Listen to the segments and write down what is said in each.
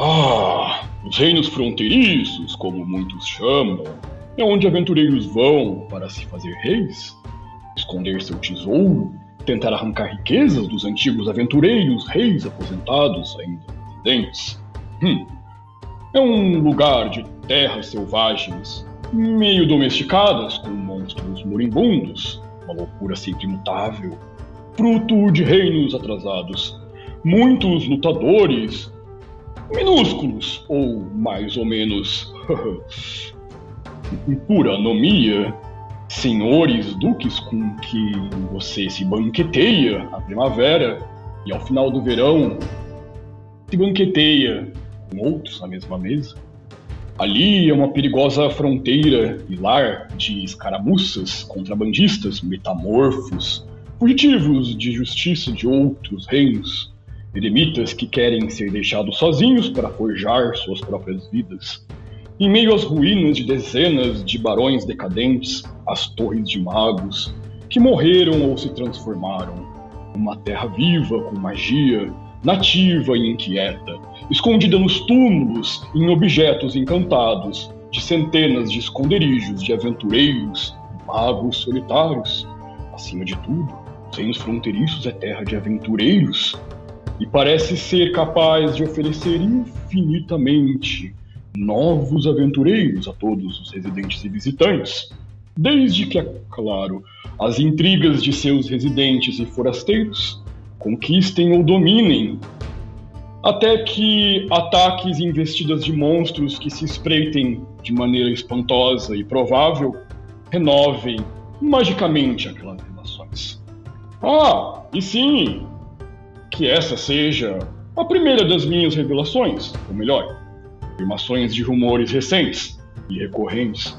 Ah, os reinos fronteiriços, como muitos chamam, é onde aventureiros vão para se fazer reis, esconder seu tesouro, tentar arrancar riquezas dos antigos aventureiros, reis aposentados ainda residentes. Hum. É um lugar de terras selvagens, meio domesticadas, com monstros moribundos, uma loucura sempre imutável, fruto de reinos atrasados. Muitos lutadores minúsculos, ou mais ou menos pura anomia, senhores duques com que você se banqueteia na primavera e ao final do verão se banqueteia com outros na mesma mesa. Ali é uma perigosa fronteira e lar de escaramuças, contrabandistas, metamorfos, fugitivos de justiça de outros reinos, eremitas que querem ser deixados sozinhos para forjar suas próprias vidas. Em meio às ruínas de dezenas de barões decadentes, as torres de magos, que morreram ou se transformaram. Uma terra viva com magia, nativa e inquieta, escondida nos túmulos em objetos encantados de centenas de esconderijos de aventureiros, magos solitários. Acima de tudo, sem os fronteiriços é terra de aventureiros e parece ser capaz de oferecer infinitamente novos aventureiros a todos os residentes e visitantes, desde que, é claro, as intrigas de seus residentes e forasteiros conquistem ou dominem, até que ataques e investidas de monstros que se espreitem de maneira espantosa e provável renovem magicamente aquelas relações. Ah, e sim, que essa seja a primeira das minhas revelações, ou melhor, afirmações de rumores recentes e recorrentes.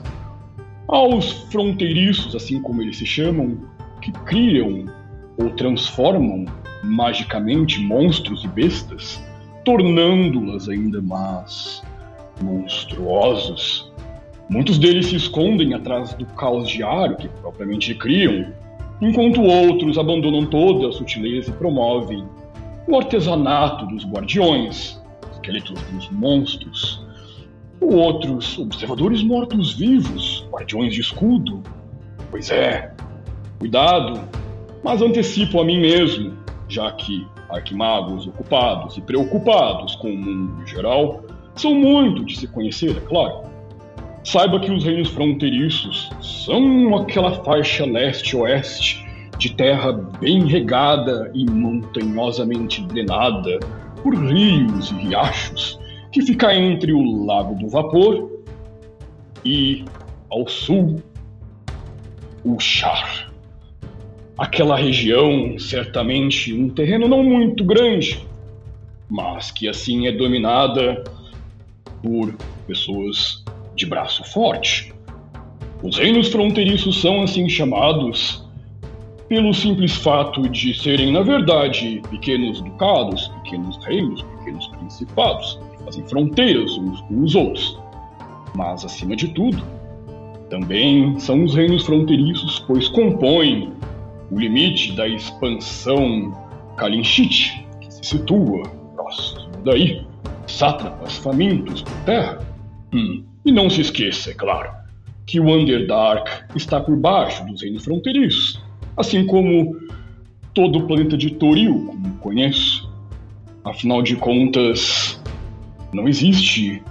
Aos fronteiriços, assim como eles se chamam, que criam ou transformam magicamente monstros e bestas, tornando-las ainda mais monstruosos. Muitos deles se escondem atrás do caos diário que propriamente criam, enquanto outros abandonam toda a sutileza e promovem o artesanato dos guardiões, esqueletos dos monstros, outros observadores mortos-vivos, guardiões de escudo. Pois é, cuidado, mas antecipo a mim mesmo, já que arquimagos ocupados e preocupados com o mundo em geral são muito de se conhecer, é claro. Saiba que os reinos fronteiriços são aquela faixa leste-oeste de terra bem regada e montanhosamente drenada por rios e riachos, que fica entre o Lago do Vapor e, ao sul, o Char. Aquela região, certamente um terreno não muito grande, mas que assim é dominada por pessoas de braço forte. Os reinos fronteiriços são assim chamados pelo simples fato de serem, na verdade, pequenos ducados, pequenos reinos, pequenos principados, fazem fronteiras uns com os outros. Mas, acima de tudo, também são os reinos fronteiriços, pois compõem o limite da expansão Kalinchit, que se situa próximo daí, sátrapas famintos por terra. Hum. E não se esqueça, é claro, que o Underdark está por baixo dos reinos fronteiriços, assim como todo o planeta de Toril, como conheço. Afinal de contas, não existe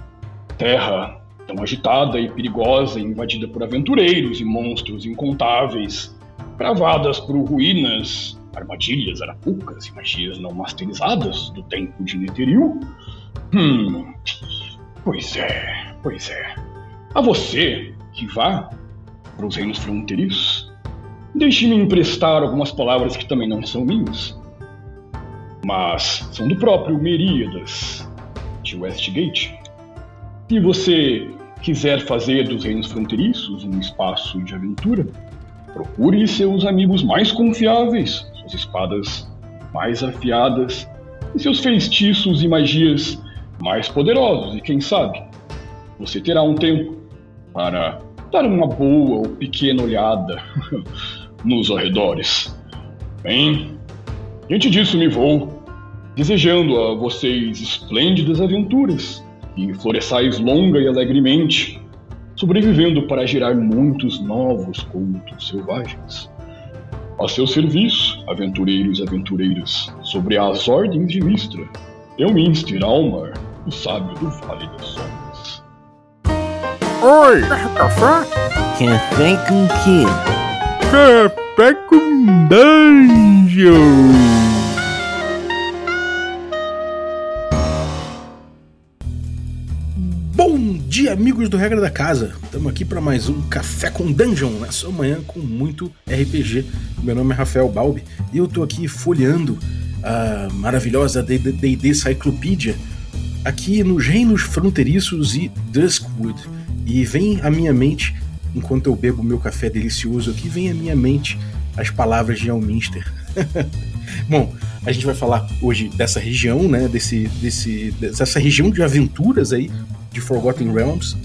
terra tão agitada e perigosa, invadida por aventureiros e monstros incontáveis, gravadas por ruínas, armadilhas, arapucas e magias não masterizadas do tempo de Netheril. Hum, pois é, pois é. A você que vá para os reinos fronteiriços, Deixe-me emprestar algumas palavras que também não são minhas, mas são do próprio Meríadas, de Westgate. Se você quiser fazer dos reinos fronteiriços um espaço de aventura, procure seus amigos mais confiáveis, suas espadas mais afiadas e seus feitiços e magias mais poderosos, e quem sabe você terá um tempo para dar uma boa ou pequena olhada nos arredores. Bem, diante disso me vou, desejando a vocês esplêndidas aventuras e floresçais longa e alegremente, sobrevivendo para gerar muitos novos contos selvagens. A seu serviço, aventureiros e aventureiras, sobre as ordens de Mistra, eu, Minster Almar, o sábio do Vale das Sombras. Oi! Café? Café com quê? Café com dungeon! Bom dia, amigos do Regra da Casa! Estamos aqui para mais um Café com Dungeon, na sua manhã com muito RPG. Meu nome é Rafael Balbi e eu estou aqui folheando a maravilhosa D&D Cyclopedia aqui nos Reinos Fronteiriços e Duskwood. E vem à minha mente, enquanto eu bebo meu café delicioso aqui, vem à minha mente as palavras de Alminster. Bom, a gente vai falar hoje dessa região, né? Desse, desse, dessa região de aventuras aí de Forgotten Realms.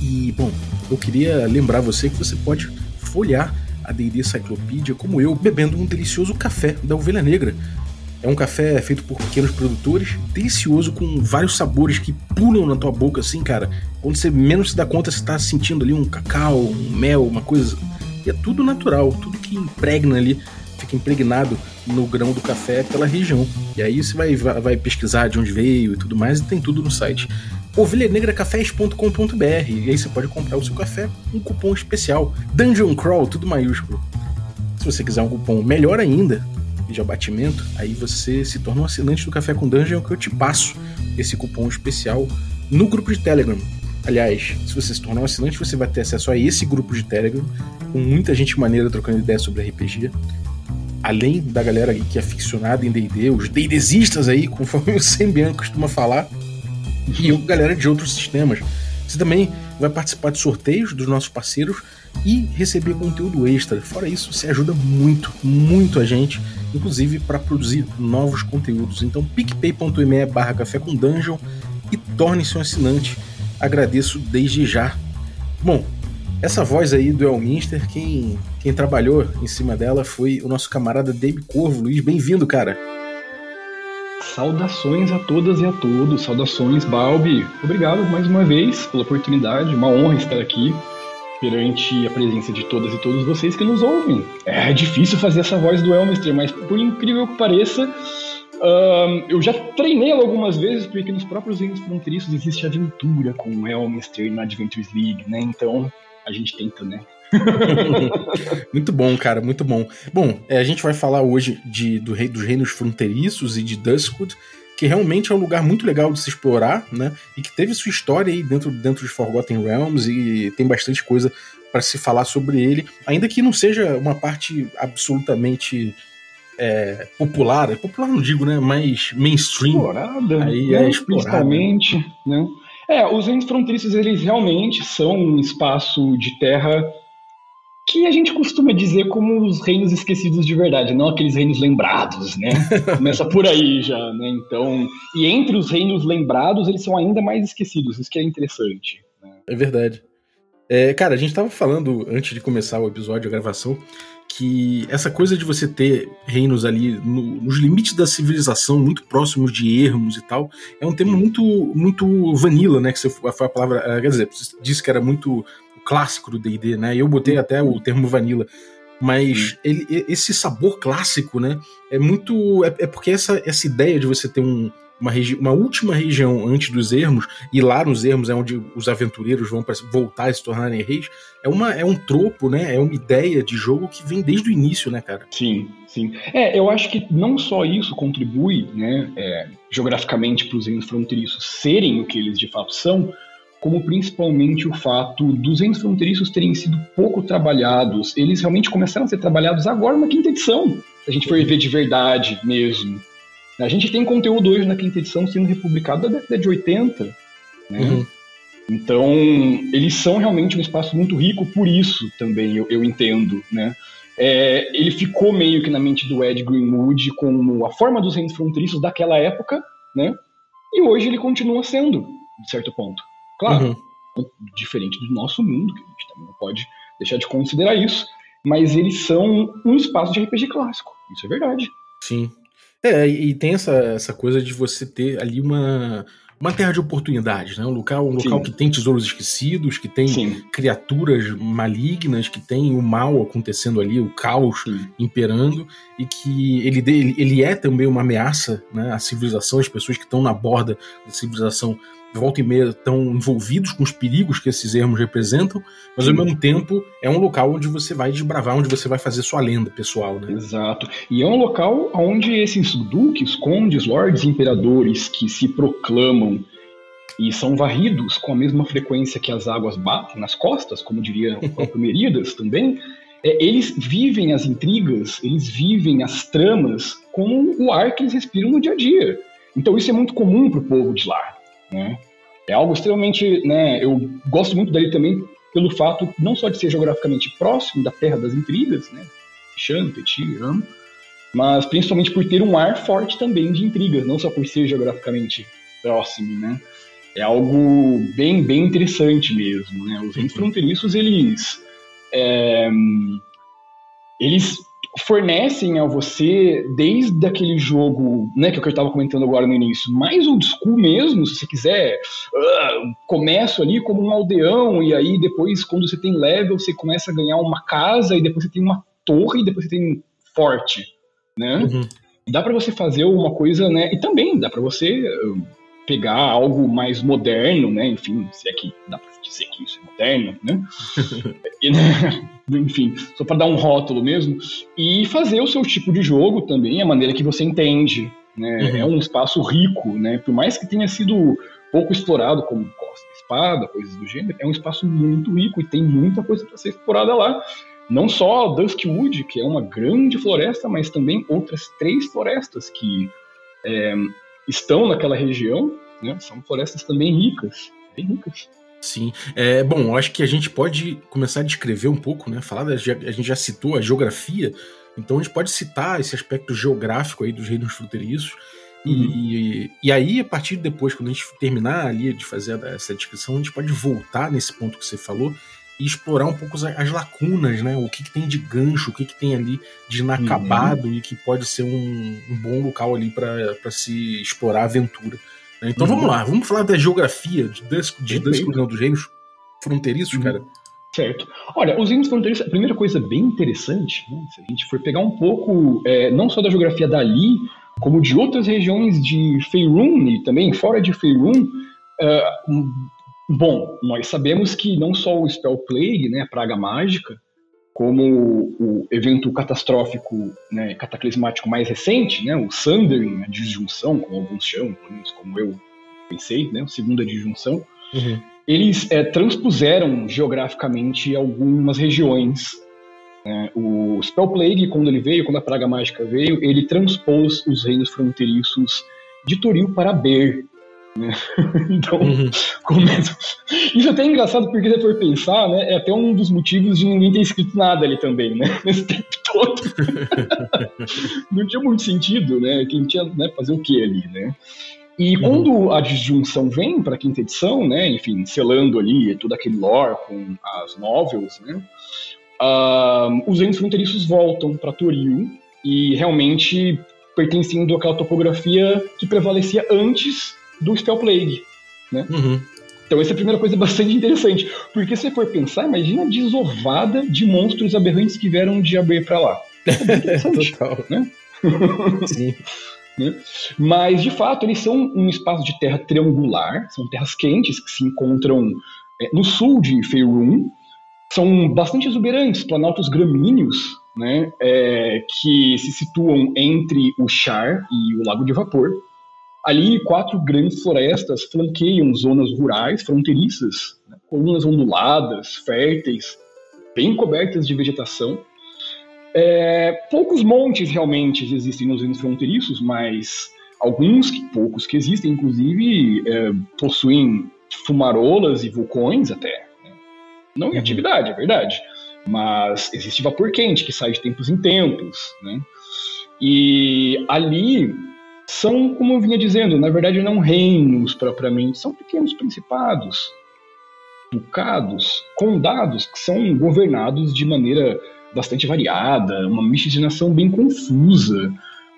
E, bom, eu queria lembrar você que você pode folhear a D&D Cyclopedia como eu, bebendo um delicioso café da Ovelha Negra. É um café feito por pequenos produtores, delicioso, com vários sabores que pulam na tua boca, assim, cara. Quando você menos se dá conta, você tá sentindo ali um cacau, um mel, uma coisa. E é tudo natural, tudo que impregna ali, fica impregnado no grão do café pela região. E aí você vai, vai pesquisar de onde veio e tudo mais, e tem tudo no site ovelhanegracafés.com.br e aí você pode comprar o seu café um cupom especial Dungeon Crawl, tudo maiúsculo. Se você quiser um cupom melhor ainda, de abatimento, aí você se torna um assinante do Café com Dungeon que eu te passo esse cupom especial no grupo de Telegram. Aliás, se você se tornar um assinante, você vai ter acesso a esse grupo de Telegram, com muita gente maneira trocando ideias sobre RPG. Além da galera que é aficionada em D&D, os D&Dzistas aí, conforme o Sembian costuma falar, e galera de outros sistemas. Você também vai participar de sorteios dos nossos parceiros e receber conteúdo extra. Fora isso, você ajuda muito, muito a gente, inclusive para produzir novos conteúdos. Então, picpay.me barra café com dungeon e torne-se um assinante. Agradeço desde já. Bom, essa voz aí do Elminster, quem, quem trabalhou em cima dela foi o nosso camarada Dave Corvo. Luiz, bem-vindo, cara. Saudações a todas e a todos, saudações Balbi. Obrigado mais uma vez pela oportunidade, uma honra estar aqui perante a presença de todas e todos vocês que nos ouvem. É difícil fazer essa voz do Elmister, mas por incrível que pareça, uh, eu já treinei ela algumas vezes, porque nos próprios reinos fronteiriços existe aventura com o Elmister na Adventures League, né? Então a gente tenta, né? muito bom, cara, muito bom. Bom, é, a gente vai falar hoje de, do rei, dos reinos fronteiriços e de Duskwood, que realmente é um lugar muito legal de se explorar, né? E que teve sua história aí dentro, dentro de Forgotten Realms e tem bastante coisa para se falar sobre ele, ainda que não seja uma parte absolutamente é, popular, popular não digo, né? Mais mainstream. Explorada. Aí né? é explorada. né? É, os reinos fronteiriços eles realmente são um espaço de terra que a gente costuma dizer como os reinos esquecidos de verdade, não aqueles reinos lembrados, né? Começa por aí já, né? Então, e entre os reinos lembrados, eles são ainda mais esquecidos, isso que é interessante. Né? É verdade. É, cara, a gente tava falando antes de começar o episódio, a gravação, que essa coisa de você ter reinos ali no, nos limites da civilização, muito próximos de ermos e tal, é um tema muito muito vanilla, né? Que você, foi a palavra, quer dizer, disse que era muito clássico do D&D, né? Eu botei até o termo vanilla, mas ele, esse sabor clássico, né? É muito é, é porque essa, essa ideia de você ter um, uma, uma última região antes dos ermos, e lá nos ermos é onde os aventureiros vão para voltar a se tornarem reis, é, uma, é um tropo, né? É uma ideia de jogo que vem desde o início, né, cara? Sim, sim. É, eu acho que não só isso contribui, né, é, geograficamente para os reinos fronteiriços serem o que eles de fato são, como principalmente o fato dos entes fronteiriços terem sido pouco trabalhados. Eles realmente começaram a ser trabalhados agora na quinta edição, se a gente for ver de verdade mesmo. A gente tem conteúdo hoje na quinta edição sendo republicado da década de 80, né? Uhum. Então, eles são realmente um espaço muito rico por isso também, eu, eu entendo, né? É, ele ficou meio que na mente do Ed Greenwood como a forma dos reinos fronteiriços daquela época, né? E hoje ele continua sendo, de certo ponto. Claro, uhum. diferente do nosso mundo, que a gente também não pode deixar de considerar isso, mas eles são um espaço de RPG clássico. Isso é verdade. Sim. É, e tem essa, essa coisa de você ter ali uma, uma terra de oportunidades, né? Um local, um local que tem tesouros esquecidos, que tem Sim. criaturas malignas, que tem o mal acontecendo ali, o caos Sim. imperando, e que ele, ele é também uma ameaça né, à civilização, as pessoas que estão na borda da civilização volta e meia estão envolvidos com os perigos que esses ermos representam, mas ao mesmo tempo é um local onde você vai desbravar, onde você vai fazer sua lenda pessoal, né? Exato. E é um local onde esses duques, condes, lords, imperadores que se proclamam e são varridos com a mesma frequência que as águas batem nas costas, como diria o próprio Meridas também, é, eles vivem as intrigas, eles vivem as tramas como o ar que eles respiram no dia a dia. Então isso é muito comum para o povo de lá. Né? É algo extremamente. Né, eu gosto muito dele também pelo fato não só de ser geograficamente próximo da Terra das Intrigas, né? Chan, Petit, amo, mas principalmente por ter um ar forte também de intrigas, não só por ser geograficamente próximo, né? É algo bem, bem interessante mesmo, né? Os reinos fronteiriços, eles... É, eles fornecem a você, desde aquele jogo, né, que, é eu estava comentando agora no início, mais old school mesmo, se você quiser, uh, começo ali como um aldeão, e aí depois, quando você tem level, você começa a ganhar uma casa, e depois você tem uma torre, e depois você tem um forte, né? Uhum. Dá para você fazer uma coisa, né, e também dá para você... Uh, pegar algo mais moderno, né? Enfim, se é que dá para dizer que isso é moderno, né? e, né? Enfim, só para dar um rótulo mesmo e fazer o seu tipo de jogo também, a maneira que você entende, né? Uhum. É um espaço rico, né? Por mais que tenha sido pouco explorado como Costa Espada, coisas do gênero, é um espaço muito rico e tem muita coisa para ser explorada lá. Não só Duskwood, que é uma grande floresta, mas também outras três florestas que é, estão naquela região, né? São florestas também ricas, bem ricas. Sim. É, bom, eu acho que a gente pode começar a descrever um pouco, né? Falar da, a gente já citou a geografia, então a gente pode citar esse aspecto geográfico aí dos reinos fronteiriços. Uhum. E, e aí, a partir de depois, quando a gente terminar ali de fazer essa descrição, a gente pode voltar nesse ponto que você falou e explorar um pouco as, as lacunas, né? O que, que, tem de gancho, o que, que tem ali de inacabado uhum. e que pode ser um, um bom local ali para se explorar a aventura. Então uhum. vamos lá, vamos falar da geografia de Dusk, de dos Reinos Fronteiriços, uhum. cara. Certo. Olha, os reinos fronteiriços, a primeira coisa bem interessante, né, se a gente for pegar um pouco, é, não só da geografia dali, como de outras regiões de Faerun e também fora de Faerun, uh, Bom, nós sabemos que não só o Spell Plague, né, a praga mágica, como o evento catastrófico, né, cataclismático mais recente, né, o Sundering, a disjunção, como alguns chamam, como eu pensei, né, a segunda disjunção, uhum. eles é, transpuseram geograficamente algumas regiões. Né, o Spell Plague, quando ele veio, quando a praga mágica veio, ele transpôs os reinos fronteiriços de Toril para Ber, né? então, uhum. começa... isso é até é engraçado porque se for pensar, né, é até um dos motivos de ninguém ter escrito nada ali também, né? Nesse tempo todo. Não tinha muito sentido, né? Quem tinha né, fazer o que ali, né? E uhum. quando a disjunção vem para a quinta edição, né, enfim, selando ali todo aquele lore com as novels, né, uh, os reinos fronteiriços voltam para Toril e realmente pertencendo àquela topografia que prevalecia antes do Spell Plague, né? Uhum. Então essa é a primeira coisa bastante interessante, porque se for pensar, imagina a desovada de monstros aberrantes que vieram de abrir para lá. É Total. Né? Sim. né? Mas, de fato, eles são um espaço de terra triangular, são terras quentes que se encontram é, no sul de Faerun, são bastante exuberantes, planaltos gramíneos, né, é, que se situam entre o Char e o Lago de Vapor. Ali, quatro grandes florestas flanqueiam zonas rurais fronteiriças, né? colunas onduladas, férteis, bem cobertas de vegetação. É, poucos montes realmente existem nos reinos fronteiriços, mas alguns, poucos que existem, inclusive, é, possuem fumarolas e vulcões até. Né? Não em uhum. atividade, é verdade. Mas existe vapor quente que sai de tempos em tempos. Né? E ali são, como eu vinha dizendo, na verdade não reinos propriamente, são pequenos principados, ducados, condados que são governados de maneira bastante variada, uma miscigenação bem confusa.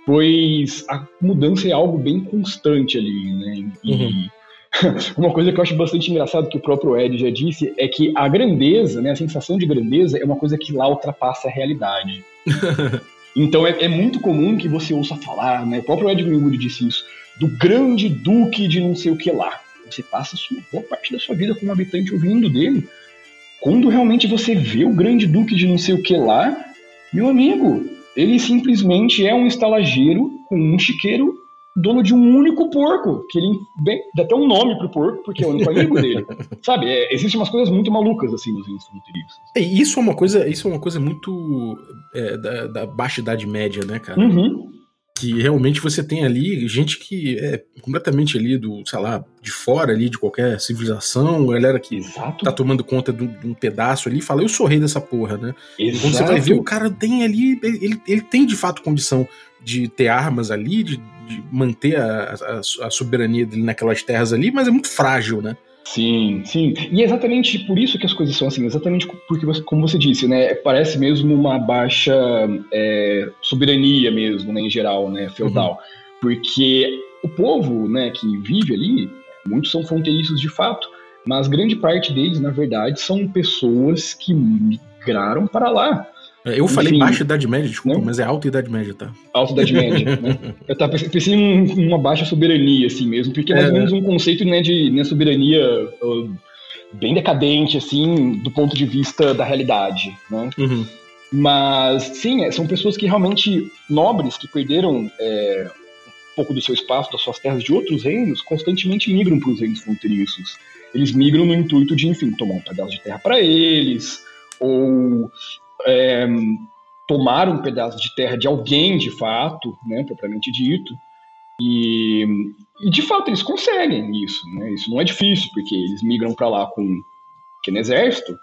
pois a mudança é algo bem constante ali, né? E uhum. uma coisa que eu acho bastante engraçado que o próprio Ed já disse é que a grandeza, né, a sensação de grandeza é uma coisa que lá ultrapassa a realidade. então é, é, muito comum que você ouça falar, né? O próprio Ed Greenwood disse isso, do grande duque de não sei o que lá. Você passa uma boa parte da sua vida como habitante ouvindo dele. Quando realmente você vê o grande duque de não sei o que lá, meu amigo, ele simplesmente é um estalageiro com um chiqueiro dono de um único porco, que ele bem, dá até um nome pro porco, porque é o único amigo dele. Sabe, é, existem umas coisas muito malucas assim nos índios fronteiriços. É, isso é uma coisa, isso é uma coisa muito é, da, da, baixa idade média, né, cara? Uhum. Que realmente você tem ali gente que é completamente ali do, sei lá, de fora ali de qualquer civilização, galera que Exato. tá tomando conta de um, pedaço ali e fala, eu sou rei dessa porra, né? Exato. Quando você vai ver, o cara tem ali, ele, ele tem de fato condição de ter armas ali, de, de manter a, a, a, soberania dele naquelas terras ali, mas é muito frágil, né? Sim, sim. E é exatamente por isso que as coisas são assim, exatamente porque, você, como você disse, né, parece mesmo uma baixa é, soberania mesmo, né, em geral, né, feudal. Uhum. Porque o povo, né, que vive ali, muitos são fronteiriços de fato, mas grande parte deles, na verdade, são pessoas que migraram para lá. É, eu falei Enfim, baixa idade média, desculpa, né? mas é alta idade média, tá? Alta idade média, né? Eu tava pensando em uma baixa soberania, assim mesmo, porque é mais ou é. menos um conceito né, de né, soberania uh, bem decadente, assim, do ponto de vista da realidade, né? Uhum. Mas, sim, é, são pessoas que realmente, nobres, que perderam é, um pouco do seu espaço, das suas terras de outros reinos, constantemente migram para os reinos fronteiriços. Eles migram no intuito de, enfim, tomar um pedaço de terra para eles, ou é, tomar um pedaço de terra de alguém, de fato, né, propriamente dito, e, e, de fato eles conseguem isso, né? Isso não é difícil, porque eles migram para lá com um pequeno exército, né,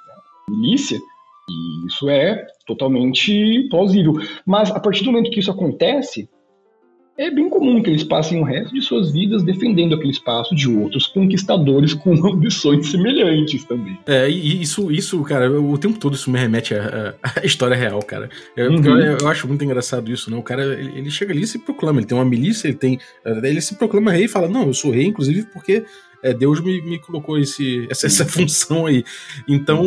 milícia, e isso é totalmente plausível. Mas a partir do momento que isso acontece, é bem comum que eles passem o resto de suas vidas defendendo aquele espaço de outros conquistadores com ambições semelhantes também. É, e isso, isso, cara, o tempo todo isso me remete à, à história real, cara. Eu, uhum. eu, eu, acho muito engraçado isso, né? O cara, ele, ele, chega ali e se proclama, ele tem uma milícia, ele tem. Ele se proclama rei e fala: Não, eu sou rei, inclusive, porque é, Deus me, me colocou esse, essa, essa, função aí. Então,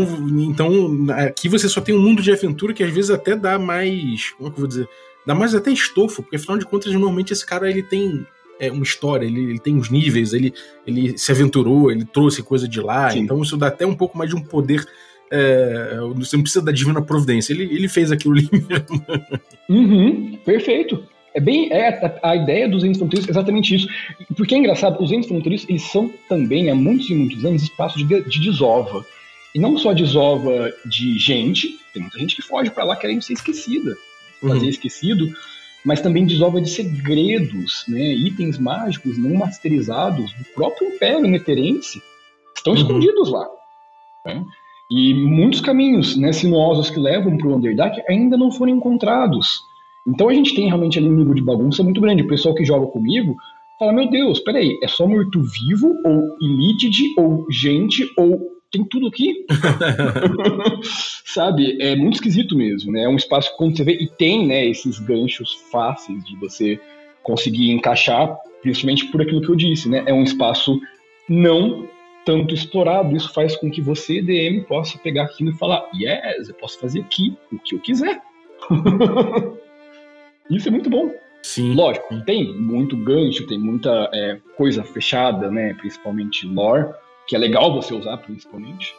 então, aqui você só tem um mundo de aventura que às vezes até dá mais. Como é que eu vou dizer? Dá mais até estofo, porque afinal de contas, normalmente esse cara ele tem é, uma história, ele, ele tem uns níveis, ele, ele se aventurou, ele trouxe coisa de lá, Sim. então isso dá até um pouco mais de um poder. É, você não precisa da divina providência, ele, ele fez aquilo ali mesmo. Uhum, perfeito. É bem é a, a ideia dos entes fronteiriços é exatamente isso. Porque é engraçado, os entes fronteiriços eles são também há muitos e muitos anos espaço de, de desova. E não só desova de gente, tem muita gente que foge para lá querendo ser esquecida fazer uhum. esquecido, mas também desova de segredos, né, itens mágicos não masterizados do próprio Império Neterense estão uhum. escondidos lá. Né? E muitos caminhos né, sinuosos que levam para o Underdark ainda não foram encontrados. Então a gente tem realmente ali um nível de bagunça muito grande. O pessoal que joga comigo fala: Meu Deus, peraí, é só morto-vivo, ou Elitid, ou gente, ou tem tudo aqui. Sabe? É muito esquisito mesmo, né? É um espaço que quando você vê, e tem, né, esses ganchos fáceis de você conseguir encaixar, principalmente por aquilo que eu disse, né? É um espaço não tanto explorado. Isso faz com que você, DM, possa pegar aquilo e falar: yes, eu posso fazer aqui o que eu quiser. Isso é muito bom. Sim. Lógico, tem muito gancho, tem muita é, coisa fechada, né? Principalmente lore que é legal você usar principalmente.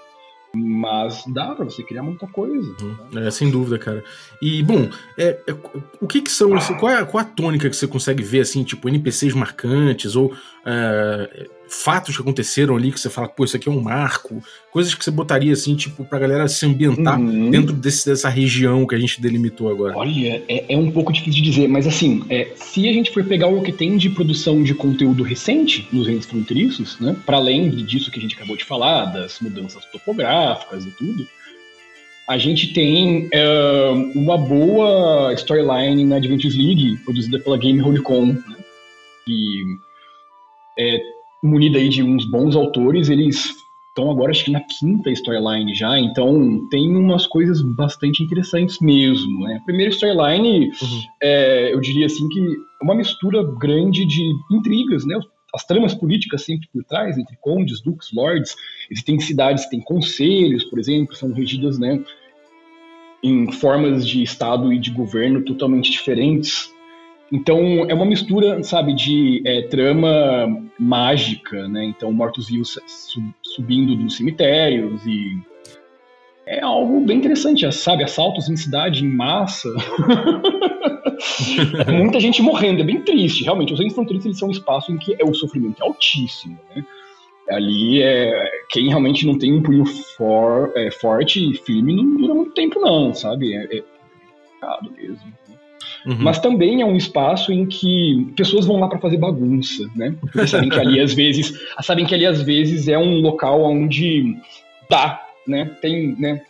Mas dá para você criar muita coisa. Uhum. É, sem dúvida, cara. E, bom, é, é, o que que são. Qual, é, qual é a tônica que você consegue ver, assim, tipo, NPCs marcantes ou é, fatos que aconteceram ali que você fala, pô, isso aqui é um marco, coisas que você botaria assim, tipo, pra galera se ambientar uhum. dentro desse, dessa região que a gente delimitou agora? Olha, é, é um pouco difícil de dizer, mas assim, é, se a gente for pegar o que tem de produção de conteúdo recente nos reinos fronteiriços, né, para além disso que a gente acabou de falar, das mudanças topográficas e tudo, a gente tem é, uma boa storyline na Adventures League, produzida pela Game Holycon, né, que é, munida aí de uns bons autores, eles estão agora acho que na quinta storyline já, então tem umas coisas bastante interessantes mesmo. Né? A primeira storyline, uhum. é, eu diria assim que é uma mistura grande de intrigas, né? As tramas políticas sempre por trás, entre condes, duques, lords. Existem cidades, tem conselhos, por exemplo, são regidas, né? Em formas de Estado e de governo totalmente diferentes. Então é uma mistura, sabe, de é, trama mágica, né? Então mortos-vivos subindo dos cemitérios e é algo bem interessante, sabe? Assaltos em cidade em massa. Muita gente morrendo, é bem triste. Realmente, os reinos fronteiriços eles são um espaço em que é o sofrimento é altíssimo, né? Ali é quem realmente não tem um punho for, é, forte e firme não dura muito tempo, não, sabe? É, é complicado mesmo. Uhum. Mas também é um espaço em que pessoas vão lá para fazer bagunça, né? Porque sabem que ali às vezes, sabem que ali às vezes é um local onde dá, né? Tem, né?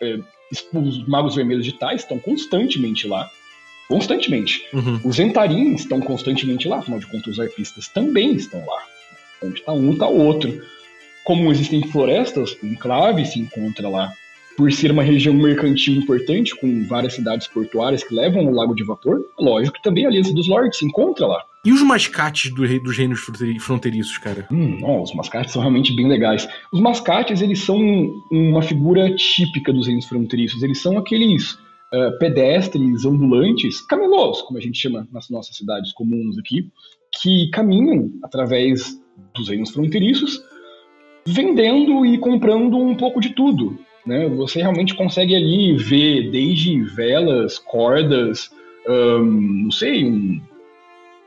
É, os magos vermelhos de Tais estão constantemente lá. Constantemente. Uhum. Os entarins estão constantemente lá, afinal de contas, os arpistas também estão lá. Onde está um, está o outro. Como existem florestas, o enclave se encontra lá por ser uma região mercantil importante, com várias cidades portuárias que levam ao lago de vapor, lógico que também a Aliança dos Lords se encontra lá. E os mascates do rei, dos reinos fronteiriços, cara? Hum, os mascates são realmente bem legais. Os mascates, eles são uma figura típica dos reinos fronteiriços. Eles são aqueles uh, pedestres ambulantes, camelôs, como a gente chama nas nossas cidades comuns aqui, que caminham através dos reinos fronteiriços, vendendo e comprando um pouco de tudo. Né? Você realmente consegue ali ver desde velas, cordas, não sei, um,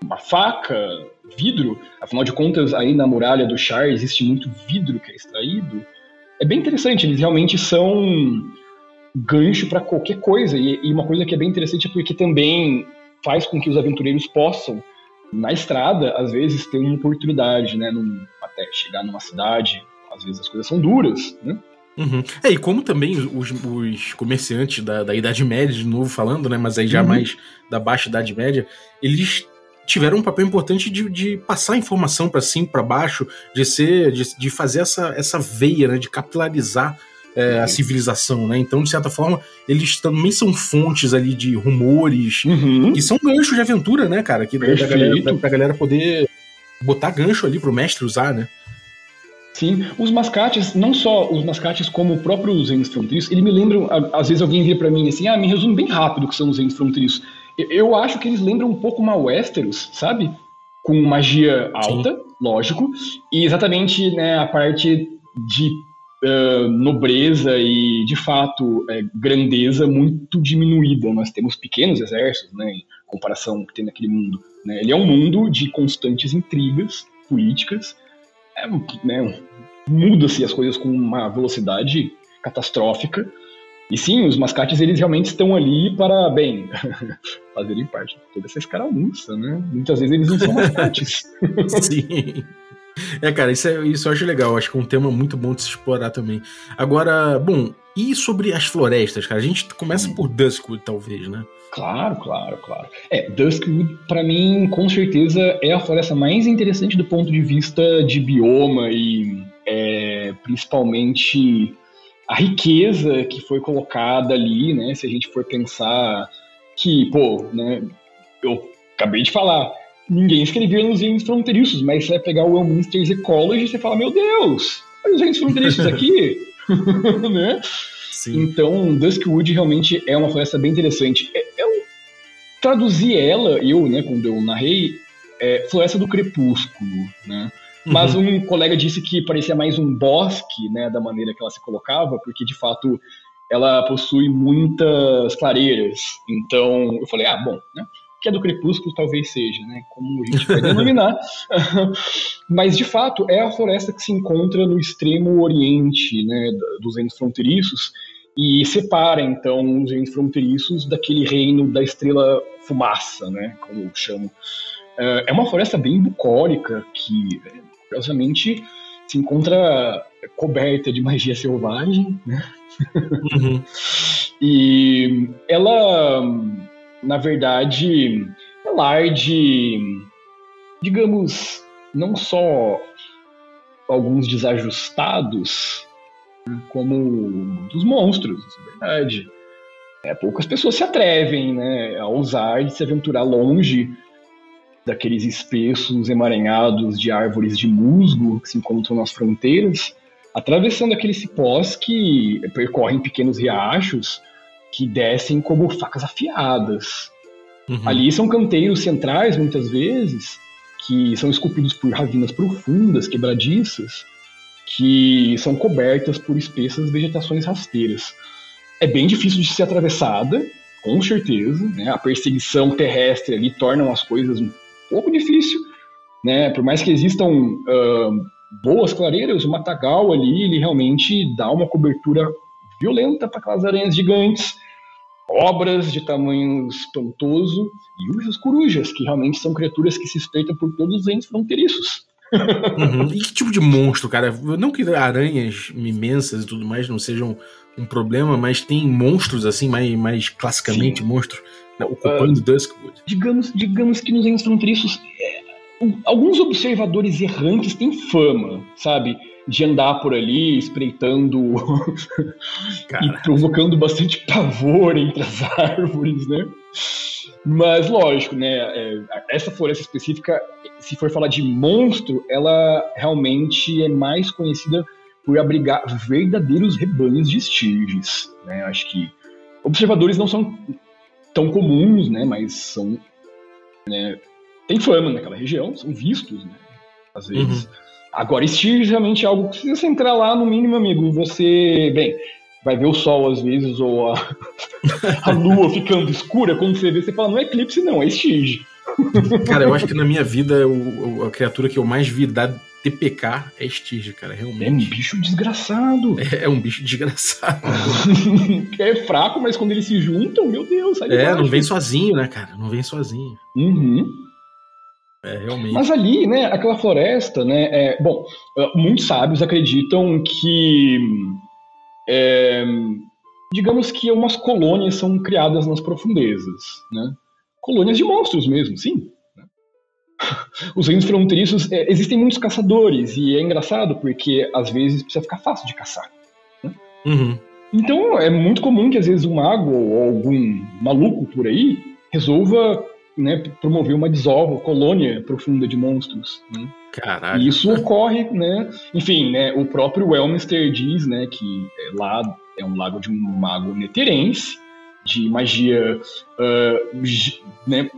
uma faca, vidro. Afinal de contas, aí na muralha do char existe muito vidro que é extraído. É bem interessante, eles realmente são gancho para qualquer coisa. E, e, uma coisa que é bem interessante é porque também faz com que os aventureiros possam, na estrada, às vezes, ter uma oportunidade, né? Num, até chegar numa cidade. Às vezes as coisas são duras, né? Uhum. É, e como também os, os comerciantes da, da, Idade Média, de novo falando, né? Mas aí já uhum. mais da Baixa Idade Média, eles tiveram um papel importante de, de passar informação para cima, para baixo, de ser, de, de, fazer essa, essa veia, né? De capilarizar é, a civilização, né? Então, de certa forma, eles também são fontes ali de rumores, uhum. que são ganchos de aventura, né, cara? Que da galera, pra galera poder botar gancho ali pro mestre usar, né? Sim, os mascates, não só os mascates como o próprio Zen fronteiriços, ele me lembram, às vezes alguém vira para mim assim, ah, me resume bem rápido o que são os Zen fronteiriços. Eu acho que eles lembram um pouco mal Westeros, sabe? Com magia alta, Sim. lógico, e exatamente né, a parte de uh, nobreza e, de fato, é, grandeza muito diminuída. Nós temos pequenos exércitos, né, em comparação com o que tem naquele mundo. Né? Ele é um mundo de constantes intrigas políticas, é, né, muda-se as coisas com uma velocidade catastrófica. E sim, os mascates eles realmente estão ali para, bem, fazerem parte de toda essa escaramuça, né? Muitas vezes eles não são mascates. sim. É, cara, isso, é, isso eu acho legal. Acho que é um tema muito bom de se explorar também. Agora, bom, e sobre as florestas, cara? A gente começa hum. por Duskwood, talvez, né? Claro, claro, claro. É, Duskwood, para mim, com certeza, é a floresta mais interessante do ponto de vista de bioma e é, principalmente a riqueza que foi colocada ali, né? Se a gente for pensar que, pô, né? Eu acabei de falar, ninguém escrevia nos índios fronteiriços, mas você vai pegar o Elminster's Ecology e você fala, meu Deus, olha os índios fronteiriços aqui. né? Sim. Então, Duskwood realmente é uma floresta bem interessante. É, eu traduzi ela, eu, né, quando eu narrei, é Floresta do Crepúsculo, né? Uhum. Mas um colega disse que parecia mais um bosque, né, da maneira que ela se colocava, porque de fato ela possui muitas clareiras. Então, eu falei, ah, bom, né? Que é do Crepúsculo talvez seja, né? Como a gente vai denominar. Mas, de fato, é a floresta que se encontra no extremo oriente né, dos reinos fronteiriços e separa, então, os reinos fronteiriços daquele reino da estrela fumaça, né? Como eu chamo. É, é uma floresta bem bucólica que, curiosamente, se encontra coberta de magia selvagem, né? Uhum. e ela na verdade, é lar de, digamos, não só alguns desajustados, como dos monstros, é verdade. É, poucas pessoas se atrevem né, a ousar de se aventurar longe daqueles espessos emaranhados de árvores de musgo que se encontram nas fronteiras, atravessando aqueles cipós que percorrem pequenos riachos que descem como facas afiadas. Uhum. Ali são canteiros centrais, muitas vezes, que são esculpidos por ravinas profundas, quebradiças, que são cobertas por espessas vegetações rasteiras. É bem difícil de ser atravessada, com certeza. Né? A perseguição terrestre ali torna as coisas um pouco difícil. Né? Por mais que existam uh, boas clareiras, o matagal ali ele realmente dá uma cobertura violenta para aquelas aranhas gigantes obras de tamanho espantoso e urjas corujas, que realmente são criaturas que se espreitam por todos os entes fronteiriços. uhum. E que tipo de monstro, cara? Não que aranhas imensas e tudo mais não sejam um problema, mas tem monstros assim, mais, mais classicamente Sim. monstros, né, ocupando uh, Duskwood. Digamos, digamos que nos entes fronteiriços, é, alguns observadores errantes têm fama, sabe? De andar por ali espreitando e provocando bastante pavor entre as árvores, né? Mas lógico, né? É, essa floresta específica, se for falar de monstro, ela realmente é mais conhecida por abrigar verdadeiros rebanhos de estirges, né? Acho que observadores não são tão comuns, né? Mas são, né? Tem fama naquela região, são vistos, né? Às vezes. Uhum Agora, Steer realmente é algo que você entrar lá, no mínimo, amigo, você, bem, vai ver o sol às vezes, ou a, a lua ficando escura, quando você vê, você fala, não é eclipse não, é Stige. Cara, eu acho que na minha vida a criatura que eu mais vi dar TPK é Stige, cara, realmente. É um bicho desgraçado. É, é um bicho desgraçado. é fraco, mas quando eles se juntam, meu Deus, sai É, não vem sozinho, né, cara? Não vem sozinho. Uhum. É, realmente. Mas ali, né, aquela floresta, né, é, bom, eh, muitos sábios acreditam que, é, digamos que umas colônias são criadas nas profundezas, né, colônias de monstros mesmo, sim. Né? Os reinos fronteiriços, é, existem muitos caçadores, e é engraçado porque às vezes precisa ficar fácil de caçar. Né? Uhum. Então é muito comum que às vezes um mago ou algum maluco por aí resolva né, promover uma desova, colônia profunda de monstros. Né? Caralho. E isso ocorre, né? Enfim, né, o próprio Welminster diz, né, que é lá é um lago de um mago neterense, de magia, uh, né,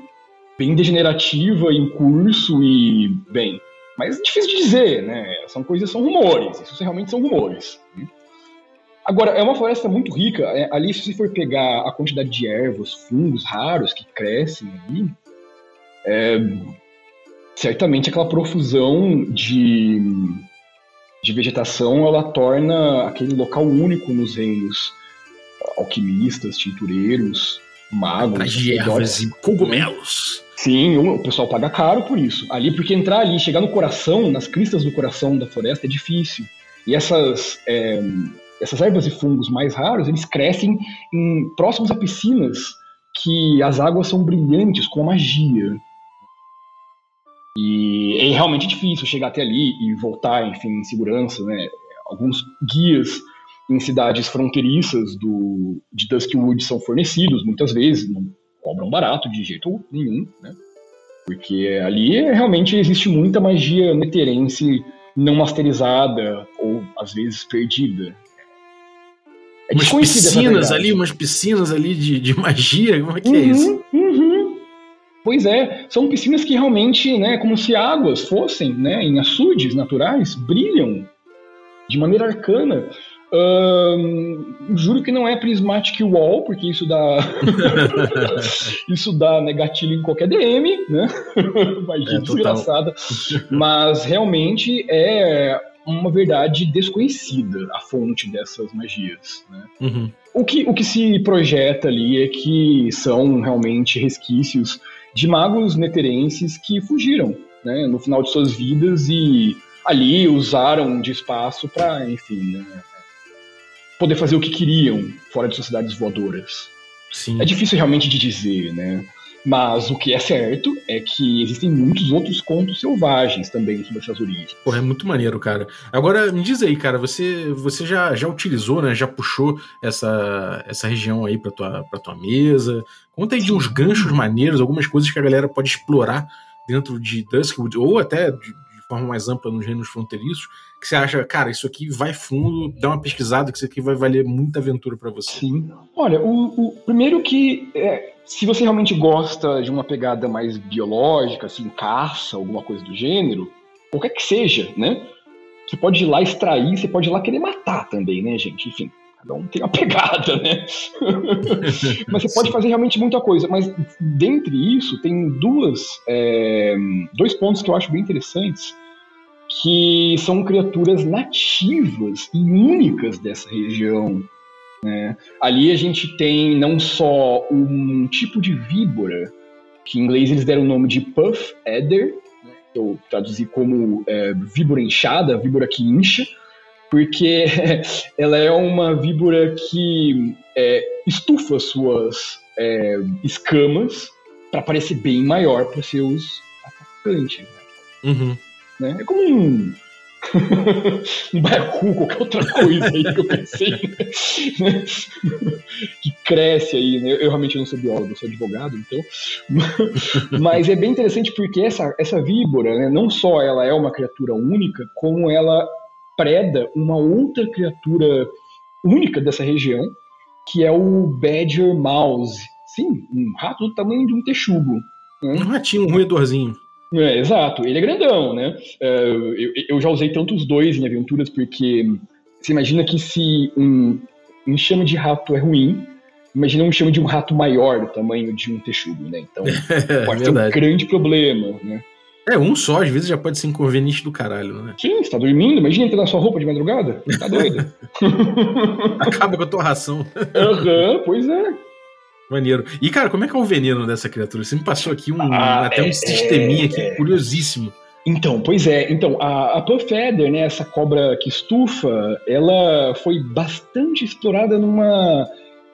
bem degenerativa em curso e, bem, mas difícil de dizer, né? São coisas, são rumores, isso realmente são rumores. Né? Agora, é uma floresta muito rica. É, ali, se você for pegar a quantidade de ervas, fungos raros que crescem ali, é, certamente aquela profusão de, de vegetação ela torna aquele local único nos reinos. Alquimistas, tintureiros, magos. De ervas e cogumelos. Sim, o pessoal paga caro por isso. Ali, porque entrar ali, chegar no coração, nas cristas do coração da floresta é difícil. E essas. É, essas ervas e fungos mais raros, eles crescem em, próximos a piscinas que as águas são brilhantes com magia. E é realmente difícil chegar até ali e voltar, enfim, em segurança, né? Alguns guias em cidades fronteiriças do, de Duskwood são fornecidos, muitas vezes, não cobram barato de jeito nenhum, né? Porque ali realmente existe muita magia neterense não masterizada ou às vezes perdida. É umas piscinas ali, umas piscinas ali de, de magia, como é que é uhum, é isso? Uhum. Pois é, são piscinas que realmente, né, como se águas fossem, né, em açudes naturais, brilham de maneira arcana. Juro que não é prismatic wall, porque isso dá isso dá né, gatilho em qualquer DM, né? Magia é, desgraçada. Mas realmente é uma verdade desconhecida, a fonte dessas magias. Né? Uhum. O, que, o que se projeta ali é que são realmente resquícios de magos neterenses que fugiram né, no final de suas vidas e ali usaram de espaço para, enfim, né, poder fazer o que queriam fora de sociedades voadoras. Sim. É difícil realmente de dizer, né? Mas o que é certo é que existem muitos outros contos selvagens também sobre essas origens. Porra, é muito maneiro, cara. Agora, me diz aí, cara, você, você já, já utilizou, né? Já puxou essa, essa região aí pra tua, pra tua mesa? Conta aí de uns ganchos maneiros, algumas coisas que a galera pode explorar dentro de Duskwood, ou até de, de forma mais ampla nos reinos fronteiriços, que você acha, cara, isso aqui vai fundo, dá uma pesquisada, que isso aqui vai valer muita aventura para você. Sim. Olha, o, o primeiro que é, se você realmente gosta de uma pegada mais biológica, assim, caça, alguma coisa do gênero, qualquer que seja, né? Você pode ir lá extrair, você pode ir lá querer matar também, né, gente? Enfim, cada um tem uma pegada, né? mas você pode fazer realmente muita coisa. Mas dentre isso, tem duas, é, dois pontos que eu acho bem interessantes, que são criaturas nativas e únicas dessa região né? Ali a gente tem não só um tipo de víbora, que em inglês eles deram o nome de Puff Adder, né? eu traduzi como é, víbora inchada, víbora que incha, porque ela é uma víbora que é, estufa suas é, escamas para parecer bem maior para seus atacantes. Né? Uhum. Né? É como um um baiacu, qualquer outra coisa aí que eu pensei, né? que cresce aí, né? Eu realmente não sou biólogo, eu sou advogado, então. Mas é bem interessante porque essa, essa víbora, né, não só ela é uma criatura única, como ela preda uma outra criatura única dessa região, que é o Badger Mouse. Sim, um rato do tamanho de um texugo. Né? Um ratinho, um roedorzinho. É, exato, ele é grandão, né? É, eu, eu, já usei tanto os dois em aventuras, porque você imagina que se um enxame de rato é ruim, imagina um enxame de um rato maior do tamanho de um texugo, né? Então pode ser um grande problema, né? É, um só, às vezes já pode ser inconveniente do caralho, né? Sim, você tá dormindo, imagina entrar na sua roupa de madrugada, tá doido. Acaba com a tua ração. Aham, uhum, pois é. Maneiro. E, cara, como é que é o veneno dessa criatura? Você me passou aqui um, ah, até um é, sisteminha aqui é. curiosíssimo. Então, pois é. Então, a, a Puffadder, né, essa cobra que estufa, ela foi bastante explorada numa,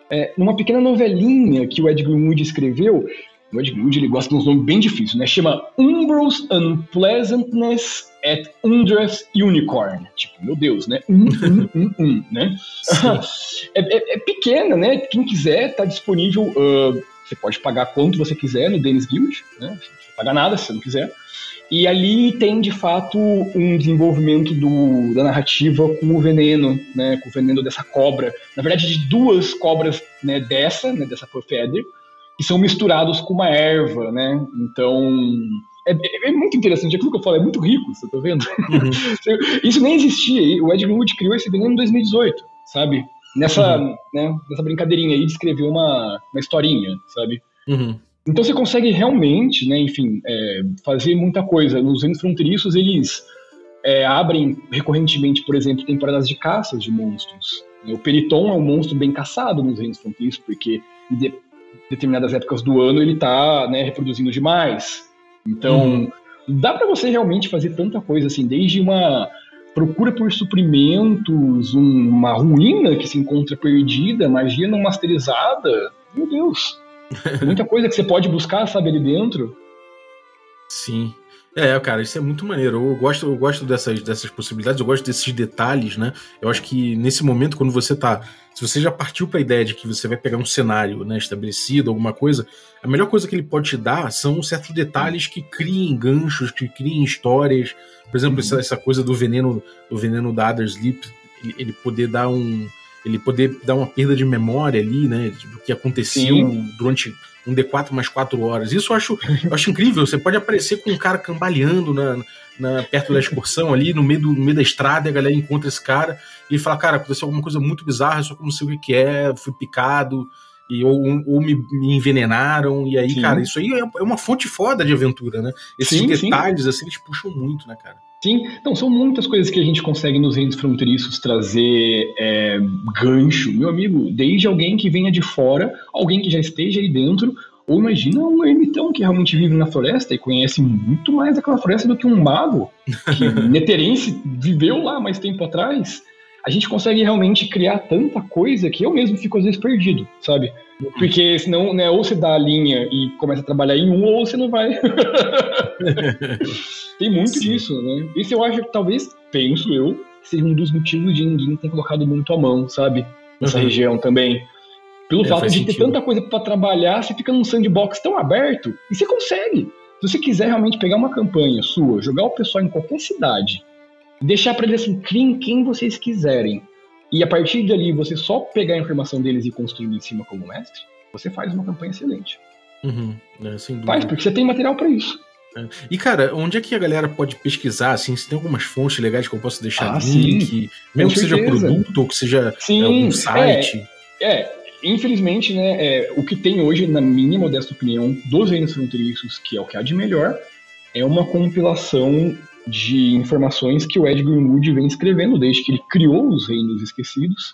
é, numa pequena novelinha que o Ed Greenwood escreveu. O Ed ele gosta de uns nomes bem difíceis, né? Chama Umbros Unpleasantness at Undress Unicorn. Tipo, meu Deus, né? Um, um, um, um, né? é, é, é, pequena, né? Quem quiser, tá disponível. Uh, você pode pagar quanto você quiser no Dennis Guild, né? Você não paga nada se você não quiser. E ali tem, de fato, um desenvolvimento do, da narrativa com o veneno, né? Com o veneno dessa cobra. Na verdade, de duas cobras né, dessa, né? Dessa Puffadder, que são misturados com uma erva, né? Então é, é, é, muito interessante, aquilo que eu falo, é muito rico, você tá vendo? Uhum. Isso nem existia, o Ed Greenwood criou esse veneno em 2018, sabe? Nessa, uhum. né, nessa brincadeirinha aí de escrever uma, uma historinha, sabe? Uhum. Então você consegue realmente, né, enfim, é, fazer muita coisa. Nos reinos fronteiriços, eles é, abrem recorrentemente, por exemplo, temporadas de caças de monstros. O Periton é um monstro bem caçado nos reinos fronteiriços, porque determinadas épocas do ano ele está né, reproduzindo demais. Então, uhum. dá para você realmente fazer tanta coisa assim, desde uma procura por suprimentos, uma ruína que se encontra perdida, magia não masterizada. Meu Deus. Muita coisa que você pode buscar, sabe, ali dentro. Sim. É, cara, isso é muito maneiro. Eu gosto, eu gosto dessas, dessas possibilidades, eu gosto desses detalhes, né? Eu acho que nesse momento, quando você tá. Se você já partiu para a ideia de que você vai pegar um cenário né, estabelecido, alguma coisa, a melhor coisa que ele pode te dar são certos detalhes que criem ganchos, que criem histórias. Por exemplo, uhum. essa, essa, coisa do veneno, do veneno da Other Sleep, ele, ele poder dar um ele poder dar uma perda de memória ali, né? Do que aconteceu Sim. durante um D4 mais 4 horas. Isso eu acho, eu acho incrível. Você pode aparecer com um cara cambaleando na, na, perto da excursão ali, no meio, do, no meio da estrada, e a galera encontra esse cara e fala: Cara, aconteceu alguma coisa muito bizarra, só que eu não sei o que é, fui picado. E, ou, ou me, me, envenenaram, e aí, sim. cara, isso aí é, é uma fonte foda de aventura, né? Esses sim, detalhes, sim. assim, eles puxam muito, né, cara? Sim, então são muitas coisas que a gente consegue nos reinos fronteiriços trazer é, gancho, meu amigo, desde alguém que venha de fora, alguém que já esteja aí dentro, ou imagina um ermitão que realmente vive na floresta e conhece muito mais daquela floresta do que um mago que Neterense viveu lá mais tempo atrás. A gente consegue realmente criar tanta coisa que eu mesmo fico às vezes perdido, sabe? Porque senão, né, ou você dá a linha e começa a trabalhar em um, ou você não vai. Tem muito Sim. disso, né? Isso eu acho que talvez, penso eu, seja um dos motivos de ninguém ter colocado muito a mão, sabe? Nessa uhum. região também. Pelo é, fato de sentido. ter tanta coisa para trabalhar, você fica num sandbox tão aberto e você consegue. Se você quiser realmente pegar uma campanha sua, jogar o pessoal em qualquer cidade, deixar para eles assim, criem quem vocês quiserem, e a partir dali você só pegar a informação deles e construir em cima como mestre, você faz uma campanha excelente. Uhum, é, faz, porque você tem material para isso. É. E, cara, onde é que a galera pode pesquisar, assim, se tem algumas fontes legais que eu posso deixar ah, link, sim, mesmo que seja produto ou que seja sim, algum site? É, é, infelizmente, né, é, o que tem hoje, na minha modesta opinião, dos reinos fronteiriços, que é o que há de melhor, é uma compilação de informações que o Ed Greenwood vem escrevendo desde que ele criou os Reinos Esquecidos.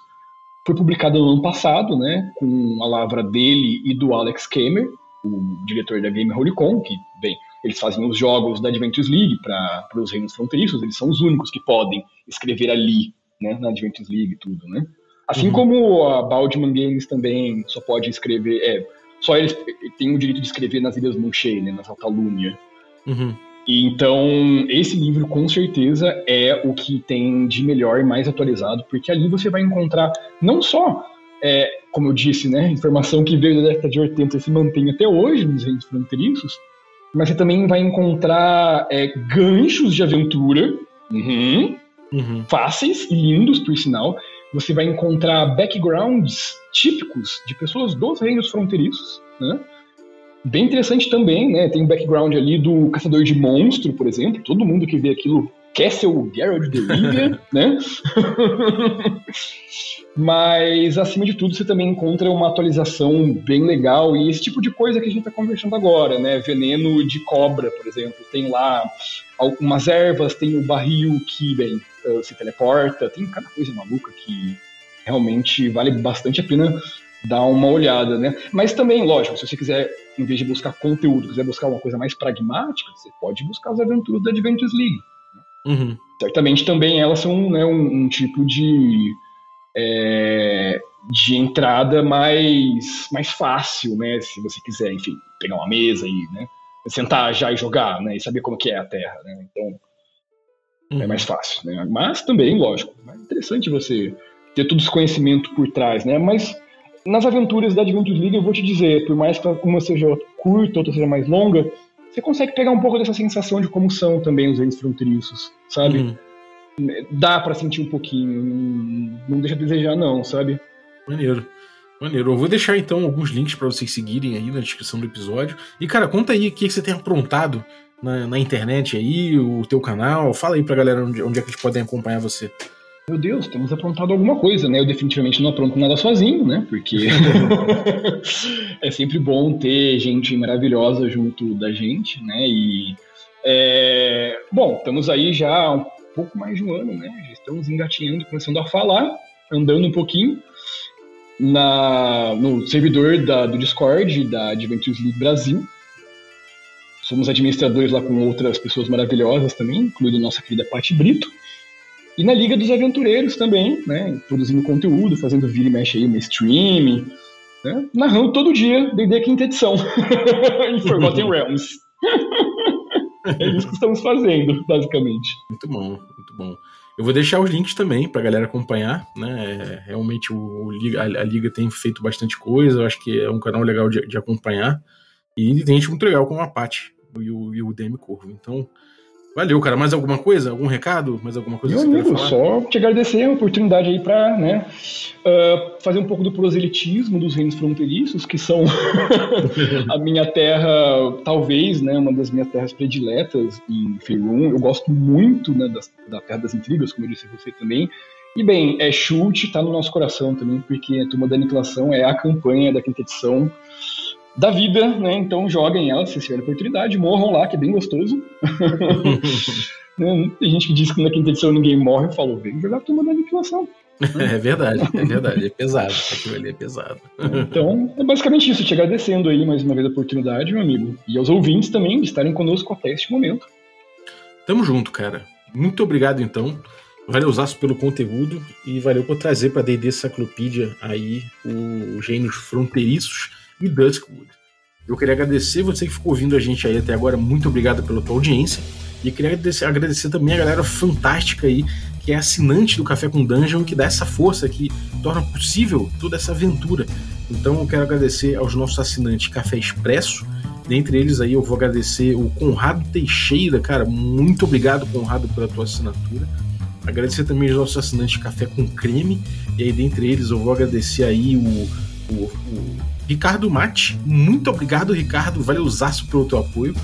Foi publicado no ano passado, né, com a lavra dele e do Alex Kamer, o diretor da Game Holicon, que, bem, eles fazem os jogos da Adventures League para os Reinos Fronteiriços, eles são os únicos que podem escrever ali, né, na Adventures League e tudo, né. Assim uhum. como a Baldman Games também só pode escrever, é, só eles têm o direito de escrever nas Ilhas Munchei, né, nas Altalúnia. Uhum. Então, esse livro com certeza é o que tem de melhor e mais atualizado, porque ali você vai encontrar não só, é, como eu disse, né, informação que veio da década de 80 e se mantém até hoje nos reinos fronteiriços, mas você também vai encontrar é, ganchos de aventura, uhum, uhum. fáceis e lindos, por sinal. Você vai encontrar backgrounds típicos de pessoas dos reinos fronteiriços, né? Bem interessante também, né? Tem o um background ali do Caçador de Monstro, por exemplo. Todo mundo que vê aquilo quer ser o Geralt de Rivia, né? Mas, acima de tudo, você também encontra uma atualização bem legal e esse tipo de coisa que a gente está conversando agora, né? Veneno de cobra, por exemplo. Tem lá algumas ervas, tem o barril que, bem, eh, se teleporta, tem cada coisa maluca que realmente vale bastante a pena dar uma olhada, né? Mas também, lógico, se você quiser, em vez de buscar conteúdo, quiser buscar uma coisa mais pragmática, você pode buscar as aventuras da Adventures League. Uhum. Certamente também elas são né, um, um, tipo de é, de entrada mais mais fácil, né? Se você quiser, enfim, pegar uma mesa e né, sentar já e jogar, né? E saber como que é a Terra, né? Então é uhum. é mais fácil, né? Mas também, lógico, é interessante você ter todo esse conhecimento por trás, né? Mas nas aventuras da Adventures League, eu vou te dizer, por mais que uma seja curta, outra seja mais longa, você consegue pegar um pouco dessa sensação de como são também os reinos fronteiriços, sabe? Uhum. Dá para sentir um pouquinho, não, não deixa a desejar não, sabe? Maneiro. Maneiro. Eu vou deixar então alguns links para vocês seguirem aí na descrição do episódio. E cara, conta aí o que você tem aprontado na, na, internet aí, o teu canal. Fala aí pra galera onde, onde é que eles podem acompanhar você meu Deus, temos aprontado alguma coisa, né? Eu definitivamente não apronto nada sozinho, né? Porque é sempre bom ter gente maravilhosa junto da gente, né? E é... bom, estamos aí já há um pouco mais de um ano, né? Já estamos engatinhando, começando a falar, andando um pouquinho na no servidor da, do Discord da Adventures League Brasil. Somos administradores lá com outras pessoas maravilhosas também, incluindo nossa querida Paty Brito. E na Liga dos Aventureiros também, né? Produzindo conteúdo, fazendo vira e mexe aí no stream, né? narrando todo dia D&D quinta edição em Forgotten Realms. é isso que estamos fazendo, basicamente. Muito bom, muito bom. Eu vou deixar os links também pra galera acompanhar, né? É, realmente o, o a, a, Liga tem feito bastante coisa, eu acho que é um canal legal de, de acompanhar. E tem gente muito legal como a Paty e o, e o DM Corvo. Então, Valeu, cara. Mais alguma coisa? Algum recado? Mais alguma coisa Meu que amigo, só te agradecer a oportunidade aí para né, uh, fazer um pouco do proselitismo dos reinos fronteiriços, que são a minha terra, talvez, né, uma das minhas terras prediletas em Faerun. Eu gosto muito né, das, da Terra das Intrigas, como eu disse a você também. E bem, é chute, tá no nosso coração também, porque a Turma da Aniquilação é a campanha da quinta edição da vida, né? Então joguem ela se tiverem oportunidade, morram lá, que é bem gostoso. Né? Tem gente que diz que na quinta edição ninguém morre, eu falo, vem jogar a turma da aniquilação. É verdade, é verdade, é pesado, aquilo ali é pesado. Então, é basicamente isso, te agradecendo aí mais uma vez a oportunidade, meu amigo, e aos ouvintes também de estarem conosco até este momento. Tamo junto, cara. Muito obrigado então. valeu Zaço pelo conteúdo e valeu por trazer para D&D Cyclopedia aí os gênios fronteiriços e Duskwood. Eu queria agradecer você que ficou ouvindo a gente aí até agora, muito obrigado pela tua audiência. E queria agradecer, agradecer, também a galera fantástica aí, que é assinante do Café com Dungeon, que dá essa força, que torna possível toda essa aventura. Então eu quero agradecer aos nossos assinantes Café Expresso. Dentre eles aí eu vou agradecer o Conrado Teixeira, cara, muito obrigado Conrado pela tua assinatura. Agradecer também aos nossos assinantes Café com Creme. E aí dentre eles eu vou agradecer aí o, o, o Ricardo Mate. Muito obrigado Ricardo, valeuzaço pelo teu apoio.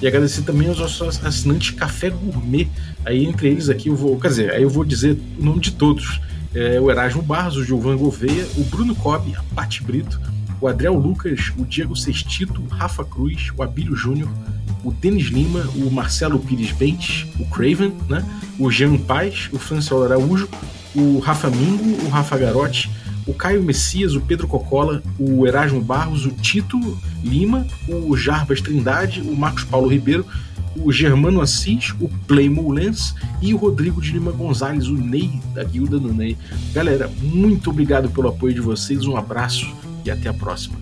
E agradecer também aos nossos assinantes Café Gourmet. Aí entre eles aqui eu vou, quer dizer, aí eu vou dizer o nome de todos é, o Erasmo Barros, o Gilvan Gouveia, o Bruno Cobb, a Pati Brito, o Adriel Lucas, o Diego Sextito, Rafa Cruz, o Abílio Júnior, o Denis Lima, o Marcelo Pires Bentes, o Craven, né? o Jean Paz, o Franciolo Araújo, o Rafa Mingo, o Rafa Garotti, o Caio Messias, o Pedro Cocola, o Erasmo Barros, o Tito Lima, o Jarbas Trindade, o Marcos Paulo Ribeiro, o Germano Assis, o Playmo Lens e o Rodrigo de Lima Gonzalez, o Ney da Guilda do Ney. Galera, muito obrigado pelo apoio de vocês, um abraço e até a próxima.